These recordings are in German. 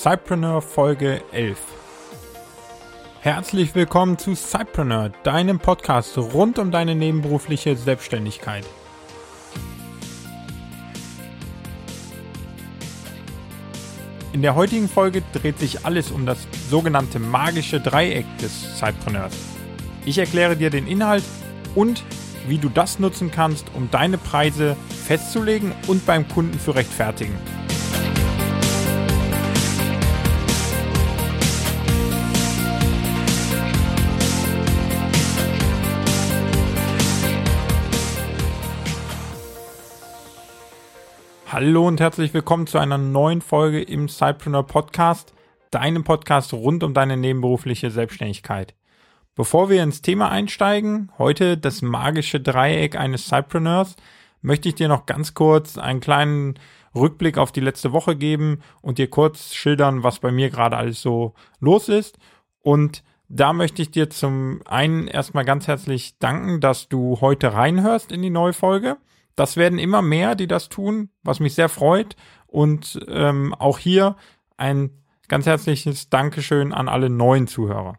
Cypreneur Folge 11. Herzlich willkommen zu Cypreneur, deinem Podcast rund um deine nebenberufliche Selbstständigkeit. In der heutigen Folge dreht sich alles um das sogenannte magische Dreieck des Cypreneurs. Ich erkläre dir den Inhalt und wie du das nutzen kannst, um deine Preise festzulegen und beim Kunden zu rechtfertigen. Hallo und herzlich willkommen zu einer neuen Folge im Cypreneur Podcast, deinem Podcast rund um deine nebenberufliche Selbstständigkeit. Bevor wir ins Thema einsteigen, heute das magische Dreieck eines Cypreneurs, möchte ich dir noch ganz kurz einen kleinen Rückblick auf die letzte Woche geben und dir kurz schildern, was bei mir gerade alles so los ist. Und da möchte ich dir zum einen erstmal ganz herzlich danken, dass du heute reinhörst in die neue Folge. Das werden immer mehr, die das tun, was mich sehr freut. Und ähm, auch hier ein ganz herzliches Dankeschön an alle neuen Zuhörer.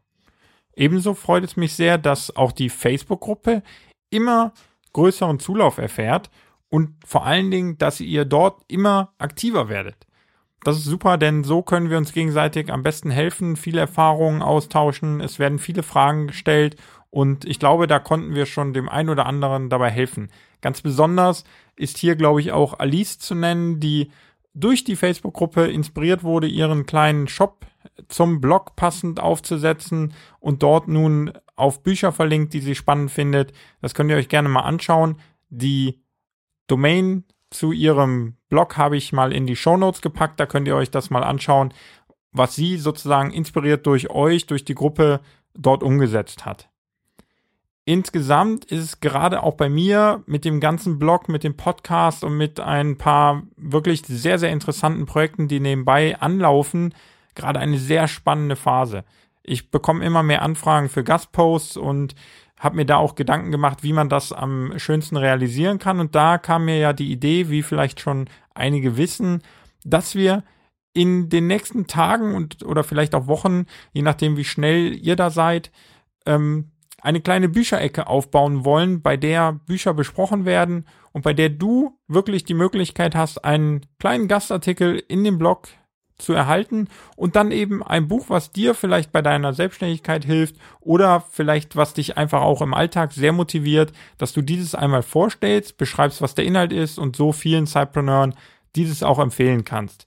Ebenso freut es mich sehr, dass auch die Facebook-Gruppe immer größeren Zulauf erfährt und vor allen Dingen, dass ihr dort immer aktiver werdet. Das ist super, denn so können wir uns gegenseitig am besten helfen, viele Erfahrungen austauschen, es werden viele Fragen gestellt und ich glaube, da konnten wir schon dem einen oder anderen dabei helfen. Ganz besonders ist hier, glaube ich, auch Alice zu nennen, die durch die Facebook-Gruppe inspiriert wurde, ihren kleinen Shop zum Blog passend aufzusetzen und dort nun auf Bücher verlinkt, die sie spannend findet. Das könnt ihr euch gerne mal anschauen. Die Domain zu ihrem Blog habe ich mal in die Show Notes gepackt. Da könnt ihr euch das mal anschauen, was sie sozusagen inspiriert durch euch, durch die Gruppe dort umgesetzt hat. Insgesamt ist es gerade auch bei mir mit dem ganzen Blog, mit dem Podcast und mit ein paar wirklich sehr, sehr interessanten Projekten, die nebenbei anlaufen, gerade eine sehr spannende Phase. Ich bekomme immer mehr Anfragen für Gastposts und habe mir da auch Gedanken gemacht, wie man das am schönsten realisieren kann. Und da kam mir ja die Idee, wie vielleicht schon einige wissen, dass wir in den nächsten Tagen und oder vielleicht auch Wochen, je nachdem wie schnell ihr da seid, ähm, eine kleine Bücherecke aufbauen wollen, bei der Bücher besprochen werden und bei der du wirklich die Möglichkeit hast, einen kleinen Gastartikel in dem Blog zu erhalten und dann eben ein Buch, was dir vielleicht bei deiner Selbstständigkeit hilft oder vielleicht was dich einfach auch im Alltag sehr motiviert, dass du dieses einmal vorstellst, beschreibst, was der Inhalt ist und so vielen Cypreneuren dieses auch empfehlen kannst.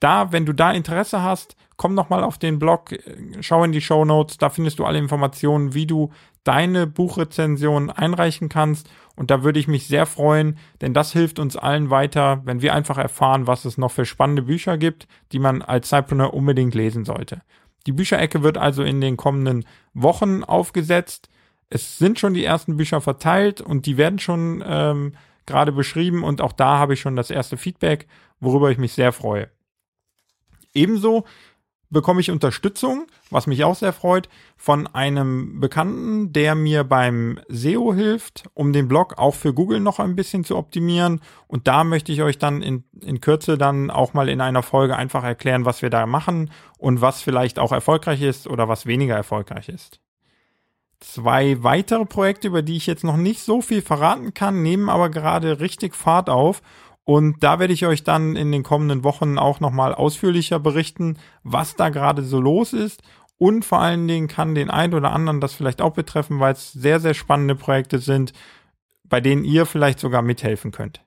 Da, wenn du da Interesse hast, komm noch mal auf den Blog, schau in die Show Notes, da findest du alle Informationen, wie du deine Buchrezension einreichen kannst und da würde ich mich sehr freuen, denn das hilft uns allen weiter, wenn wir einfach erfahren, was es noch für spannende Bücher gibt, die man als Cypreneur unbedingt lesen sollte. Die Bücherecke wird also in den kommenden Wochen aufgesetzt. Es sind schon die ersten Bücher verteilt und die werden schon ähm, gerade beschrieben und auch da habe ich schon das erste Feedback, worüber ich mich sehr freue. Ebenso bekomme ich Unterstützung, was mich auch sehr freut, von einem Bekannten, der mir beim SEO hilft, um den Blog auch für Google noch ein bisschen zu optimieren. Und da möchte ich euch dann in, in Kürze dann auch mal in einer Folge einfach erklären, was wir da machen und was vielleicht auch erfolgreich ist oder was weniger erfolgreich ist. Zwei weitere Projekte, über die ich jetzt noch nicht so viel verraten kann, nehmen aber gerade richtig Fahrt auf und da werde ich euch dann in den kommenden Wochen auch nochmal ausführlicher berichten, was da gerade so los ist. Und vor allen Dingen kann den einen oder anderen das vielleicht auch betreffen, weil es sehr, sehr spannende Projekte sind, bei denen ihr vielleicht sogar mithelfen könnt.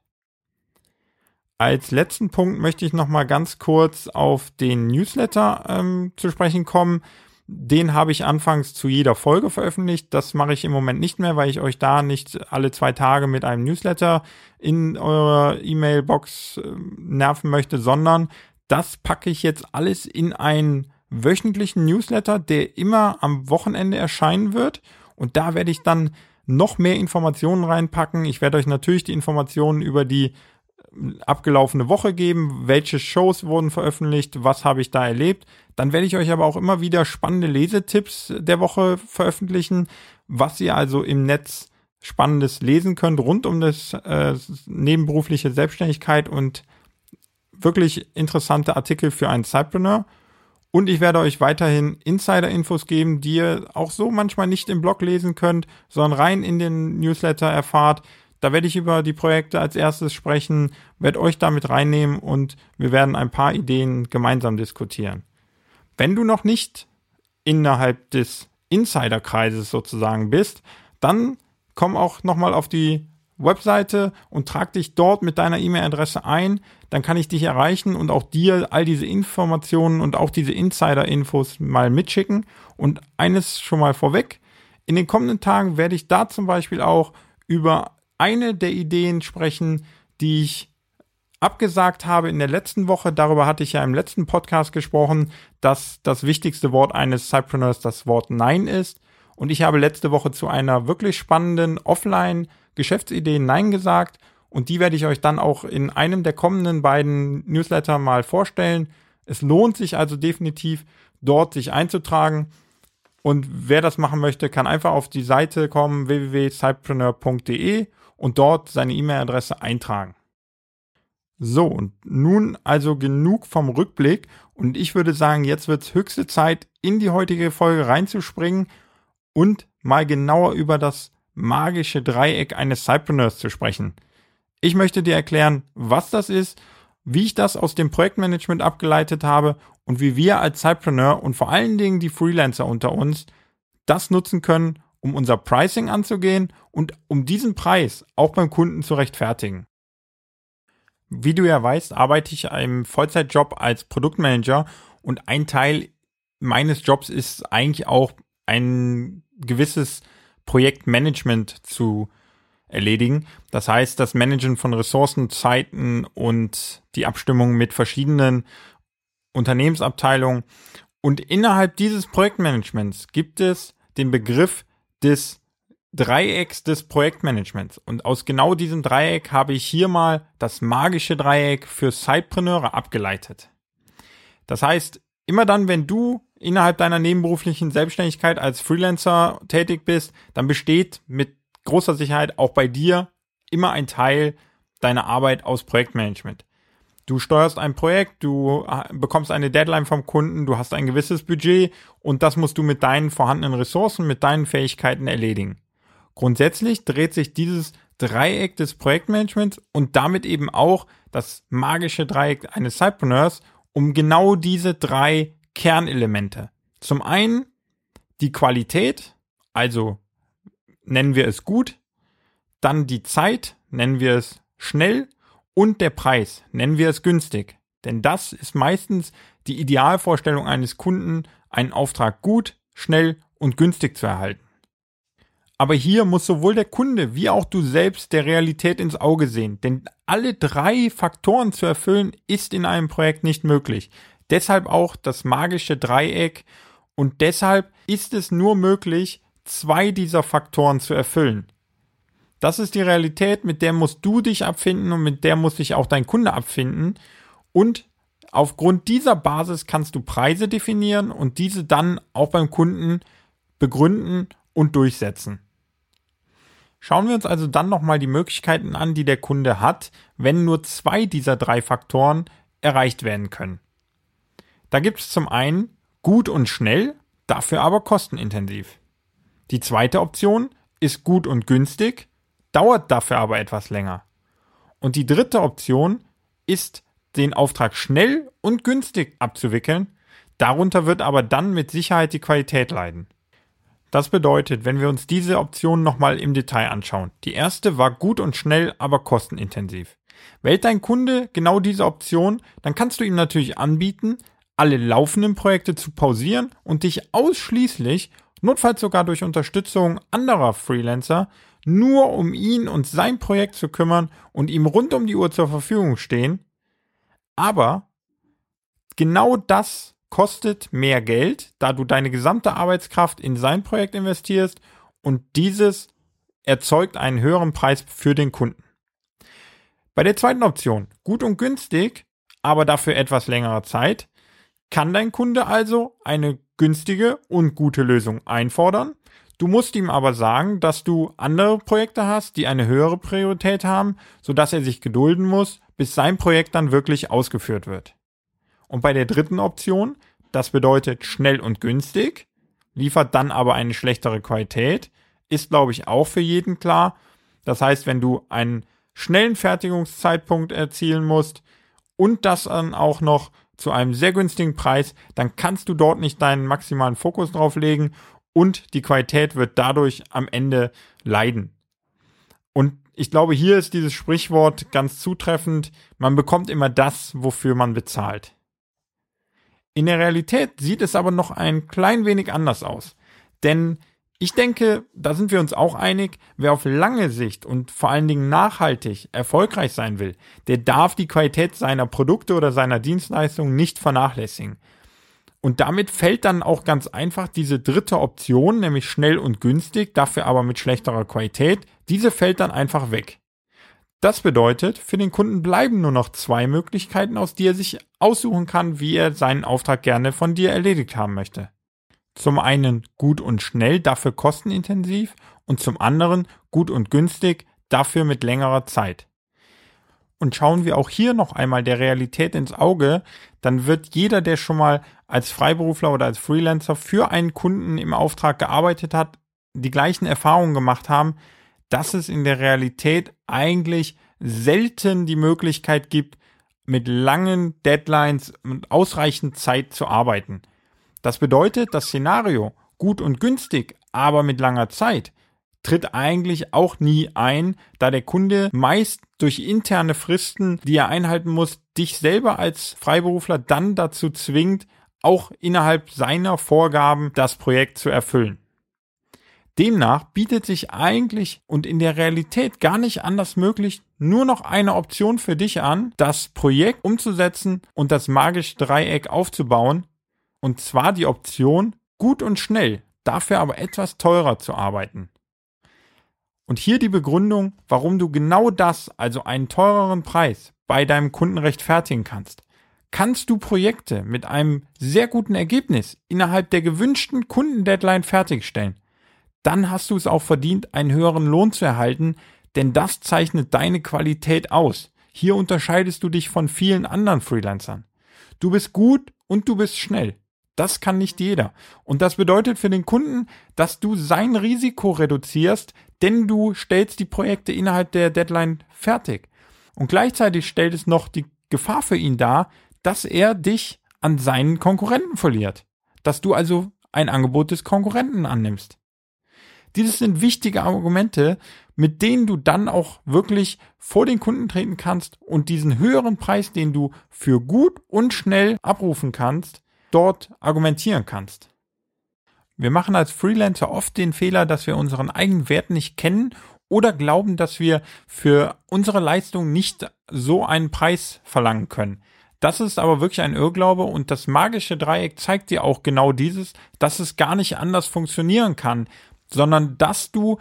Als letzten Punkt möchte ich nochmal ganz kurz auf den Newsletter ähm, zu sprechen kommen. Den habe ich anfangs zu jeder Folge veröffentlicht. Das mache ich im Moment nicht mehr, weil ich euch da nicht alle zwei Tage mit einem Newsletter in eurer E-Mail-Box äh, nerven möchte, sondern das packe ich jetzt alles in einen wöchentlichen Newsletter, der immer am Wochenende erscheinen wird. Und da werde ich dann noch mehr Informationen reinpacken. Ich werde euch natürlich die Informationen über die abgelaufene Woche geben, welche Shows wurden veröffentlicht, was habe ich da erlebt. Dann werde ich euch aber auch immer wieder spannende Lesetipps der Woche veröffentlichen, was ihr also im Netz Spannendes lesen könnt rund um das äh, nebenberufliche Selbstständigkeit und wirklich interessante Artikel für einen Cypreneur. Und ich werde euch weiterhin Insider-Infos geben, die ihr auch so manchmal nicht im Blog lesen könnt, sondern rein in den Newsletter erfahrt. Da werde ich über die Projekte als erstes sprechen, werde euch damit reinnehmen und wir werden ein paar Ideen gemeinsam diskutieren. Wenn du noch nicht innerhalb des Insiderkreises sozusagen bist, dann komm auch nochmal auf die Webseite und trag dich dort mit deiner E-Mail-Adresse ein. Dann kann ich dich erreichen und auch dir all diese Informationen und auch diese Insider-Infos mal mitschicken. Und eines schon mal vorweg. In den kommenden Tagen werde ich da zum Beispiel auch über eine der Ideen sprechen, die ich abgesagt habe in der letzten Woche. Darüber hatte ich ja im letzten Podcast gesprochen, dass das wichtigste Wort eines Cypreneurs das Wort Nein ist. Und ich habe letzte Woche zu einer wirklich spannenden Offline-Geschäftsidee Nein gesagt. Und die werde ich euch dann auch in einem der kommenden beiden Newsletter mal vorstellen. Es lohnt sich also definitiv, dort sich einzutragen. Und wer das machen möchte, kann einfach auf die Seite kommen, www.cypreneur.de und dort seine E-Mail-Adresse eintragen. So, und nun also genug vom Rückblick und ich würde sagen, jetzt wird es höchste Zeit, in die heutige Folge reinzuspringen und mal genauer über das magische Dreieck eines Cypreneurs zu sprechen. Ich möchte dir erklären, was das ist, wie ich das aus dem Projektmanagement abgeleitet habe und wie wir als Cypreneur und vor allen Dingen die Freelancer unter uns das nutzen können, um unser Pricing anzugehen und um diesen Preis auch beim Kunden zu rechtfertigen. Wie du ja weißt, arbeite ich im Vollzeitjob als Produktmanager und ein Teil meines Jobs ist eigentlich auch ein gewisses Projektmanagement zu erledigen. Das heißt, das Managen von Ressourcen, Zeiten und die Abstimmung mit verschiedenen Unternehmensabteilungen. Und innerhalb dieses Projektmanagements gibt es den Begriff des Dreiecks des Projektmanagements. Und aus genau diesem Dreieck habe ich hier mal das magische Dreieck für Sidepreneure abgeleitet. Das heißt, immer dann, wenn du innerhalb deiner nebenberuflichen Selbstständigkeit als Freelancer tätig bist, dann besteht mit großer Sicherheit auch bei dir immer ein Teil deiner Arbeit aus Projektmanagement. Du steuerst ein Projekt, du äh, bekommst eine Deadline vom Kunden, du hast ein gewisses Budget und das musst du mit deinen vorhandenen Ressourcen, mit deinen Fähigkeiten erledigen. Grundsätzlich dreht sich dieses Dreieck des Projektmanagements und damit eben auch das magische Dreieck eines Cypreneurs um genau diese drei Kernelemente. Zum einen die Qualität, also nennen wir es gut, dann die Zeit, nennen wir es schnell und der Preis, nennen wir es günstig. Denn das ist meistens die Idealvorstellung eines Kunden, einen Auftrag gut, schnell und günstig zu erhalten. Aber hier muss sowohl der Kunde wie auch du selbst der Realität ins Auge sehen, denn alle drei Faktoren zu erfüllen ist in einem Projekt nicht möglich. Deshalb auch das magische Dreieck und deshalb ist es nur möglich, zwei dieser Faktoren zu erfüllen. Das ist die Realität, mit der musst du dich abfinden und mit der muss sich auch dein Kunde abfinden. Und aufgrund dieser Basis kannst du Preise definieren und diese dann auch beim Kunden begründen und durchsetzen. Schauen wir uns also dann nochmal die Möglichkeiten an, die der Kunde hat, wenn nur zwei dieser drei Faktoren erreicht werden können. Da gibt es zum einen gut und schnell, dafür aber kostenintensiv. Die zweite Option ist gut und günstig, dauert dafür aber etwas länger. Und die dritte Option ist, den Auftrag schnell und günstig abzuwickeln, darunter wird aber dann mit Sicherheit die Qualität leiden. Das bedeutet, wenn wir uns diese Optionen nochmal im Detail anschauen. Die erste war gut und schnell, aber kostenintensiv. Wählt dein Kunde genau diese Option, dann kannst du ihm natürlich anbieten, alle laufenden Projekte zu pausieren und dich ausschließlich, notfalls sogar durch Unterstützung anderer Freelancer, nur um ihn und sein Projekt zu kümmern und ihm rund um die Uhr zur Verfügung stehen. Aber genau das kostet mehr Geld, da du deine gesamte Arbeitskraft in sein Projekt investierst und dieses erzeugt einen höheren Preis für den Kunden. Bei der zweiten Option, gut und günstig, aber dafür etwas längere Zeit, kann dein Kunde also eine günstige und gute Lösung einfordern. Du musst ihm aber sagen, dass du andere Projekte hast, die eine höhere Priorität haben, sodass er sich gedulden muss, bis sein Projekt dann wirklich ausgeführt wird. Und bei der dritten Option, das bedeutet schnell und günstig, liefert dann aber eine schlechtere Qualität, ist glaube ich auch für jeden klar. Das heißt, wenn du einen schnellen Fertigungszeitpunkt erzielen musst und das dann auch noch zu einem sehr günstigen Preis, dann kannst du dort nicht deinen maximalen Fokus drauf legen und die Qualität wird dadurch am Ende leiden. Und ich glaube, hier ist dieses Sprichwort ganz zutreffend. Man bekommt immer das, wofür man bezahlt. In der Realität sieht es aber noch ein klein wenig anders aus. Denn ich denke, da sind wir uns auch einig, wer auf lange Sicht und vor allen Dingen nachhaltig erfolgreich sein will, der darf die Qualität seiner Produkte oder seiner Dienstleistungen nicht vernachlässigen. Und damit fällt dann auch ganz einfach diese dritte Option, nämlich schnell und günstig, dafür aber mit schlechterer Qualität, diese fällt dann einfach weg. Das bedeutet, für den Kunden bleiben nur noch zwei Möglichkeiten, aus die er sich aussuchen kann, wie er seinen Auftrag gerne von dir erledigt haben möchte. Zum einen gut und schnell, dafür kostenintensiv und zum anderen gut und günstig, dafür mit längerer Zeit. Und schauen wir auch hier noch einmal der Realität ins Auge, dann wird jeder, der schon mal als Freiberufler oder als Freelancer für einen Kunden im Auftrag gearbeitet hat, die gleichen Erfahrungen gemacht haben, dass es in der Realität eigentlich selten die Möglichkeit gibt, mit langen Deadlines und ausreichend Zeit zu arbeiten. Das bedeutet, das Szenario gut und günstig, aber mit langer Zeit tritt eigentlich auch nie ein, da der Kunde meist durch interne Fristen, die er einhalten muss, dich selber als Freiberufler dann dazu zwingt, auch innerhalb seiner Vorgaben das Projekt zu erfüllen. Demnach bietet sich eigentlich und in der Realität gar nicht anders möglich nur noch eine Option für dich an, das Projekt umzusetzen und das magische Dreieck aufzubauen, und zwar die Option, gut und schnell, dafür aber etwas teurer zu arbeiten. Und hier die Begründung, warum du genau das, also einen teureren Preis, bei deinem Kunden rechtfertigen kannst. Kannst du Projekte mit einem sehr guten Ergebnis innerhalb der gewünschten Kundendeadline fertigstellen, dann hast du es auch verdient, einen höheren Lohn zu erhalten, denn das zeichnet deine Qualität aus. Hier unterscheidest du dich von vielen anderen Freelancern. Du bist gut und du bist schnell. Das kann nicht jeder. Und das bedeutet für den Kunden, dass du sein Risiko reduzierst, denn du stellst die Projekte innerhalb der Deadline fertig. Und gleichzeitig stellt es noch die Gefahr für ihn dar, dass er dich an seinen Konkurrenten verliert. Dass du also ein Angebot des Konkurrenten annimmst. Dieses sind wichtige Argumente, mit denen du dann auch wirklich vor den Kunden treten kannst und diesen höheren Preis, den du für gut und schnell abrufen kannst, dort argumentieren kannst. Wir machen als Freelancer oft den Fehler, dass wir unseren eigenen Wert nicht kennen oder glauben, dass wir für unsere Leistung nicht so einen Preis verlangen können. Das ist aber wirklich ein Irrglaube und das magische Dreieck zeigt dir auch genau dieses, dass es gar nicht anders funktionieren kann, sondern dass du,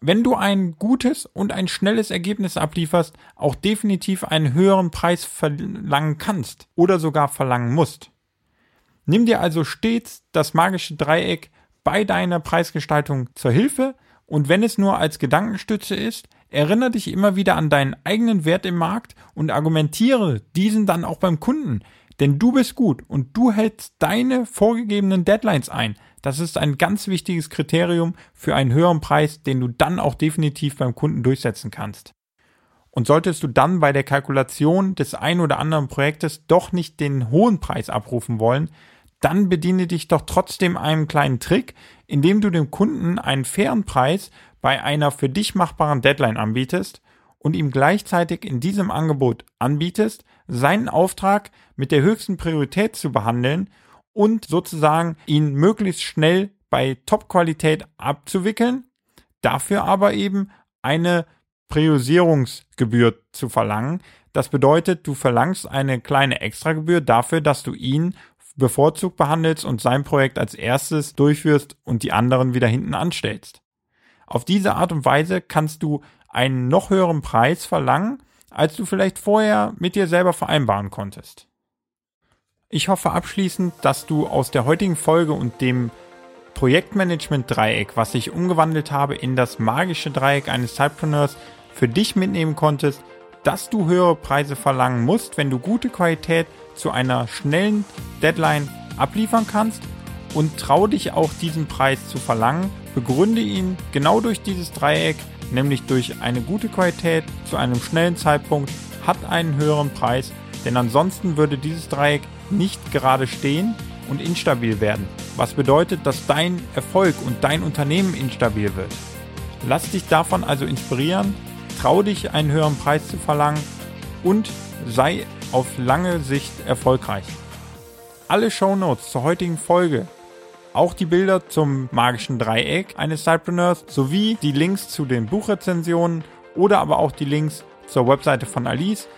wenn du ein gutes und ein schnelles Ergebnis ablieferst, auch definitiv einen höheren Preis verlangen kannst oder sogar verlangen musst. Nimm dir also stets das magische Dreieck bei deiner Preisgestaltung zur Hilfe und wenn es nur als Gedankenstütze ist, erinnere dich immer wieder an deinen eigenen Wert im Markt und argumentiere diesen dann auch beim Kunden. Denn du bist gut und du hältst deine vorgegebenen Deadlines ein. Das ist ein ganz wichtiges Kriterium für einen höheren Preis, den du dann auch definitiv beim Kunden durchsetzen kannst. Und solltest du dann bei der Kalkulation des ein oder anderen Projektes doch nicht den hohen Preis abrufen wollen, dann bediene dich doch trotzdem einem kleinen Trick, indem du dem Kunden einen fairen Preis bei einer für dich machbaren Deadline anbietest und ihm gleichzeitig in diesem Angebot anbietest, seinen Auftrag mit der höchsten Priorität zu behandeln und sozusagen ihn möglichst schnell bei Top-Qualität abzuwickeln, dafür aber eben eine Priorisierungsgebühr zu verlangen. Das bedeutet, du verlangst eine kleine Extragebühr dafür, dass du ihn bevorzugt behandelst und sein Projekt als erstes durchführst und die anderen wieder hinten anstellst. Auf diese Art und Weise kannst du einen noch höheren Preis verlangen, als du vielleicht vorher mit dir selber vereinbaren konntest. Ich hoffe abschließend, dass du aus der heutigen Folge und dem Projektmanagement-Dreieck, was ich umgewandelt habe in das magische Dreieck eines Cypreneurs, für dich mitnehmen konntest, dass du höhere Preise verlangen musst, wenn du gute Qualität zu einer schnellen Deadline abliefern kannst. Und trau dich auch diesen Preis zu verlangen, begründe ihn genau durch dieses Dreieck, nämlich durch eine gute Qualität zu einem schnellen Zeitpunkt, hat einen höheren Preis, denn ansonsten würde dieses Dreieck nicht gerade stehen und instabil werden, was bedeutet, dass dein Erfolg und dein Unternehmen instabil wird. Lass dich davon also inspirieren, trau dich einen höheren Preis zu verlangen und sei auf lange Sicht erfolgreich. Alle Shownotes zur heutigen Folge, auch die Bilder zum magischen Dreieck eines Cypreneurs sowie die Links zu den Buchrezensionen oder aber auch die Links zur Webseite von Alice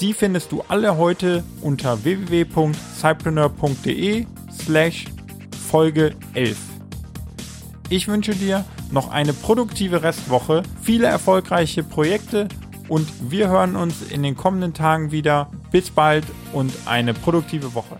die findest du alle heute unter www.cypreneur.de slash Folge 11. Ich wünsche dir noch eine produktive Restwoche, viele erfolgreiche Projekte und wir hören uns in den kommenden Tagen wieder. Bis bald und eine produktive Woche.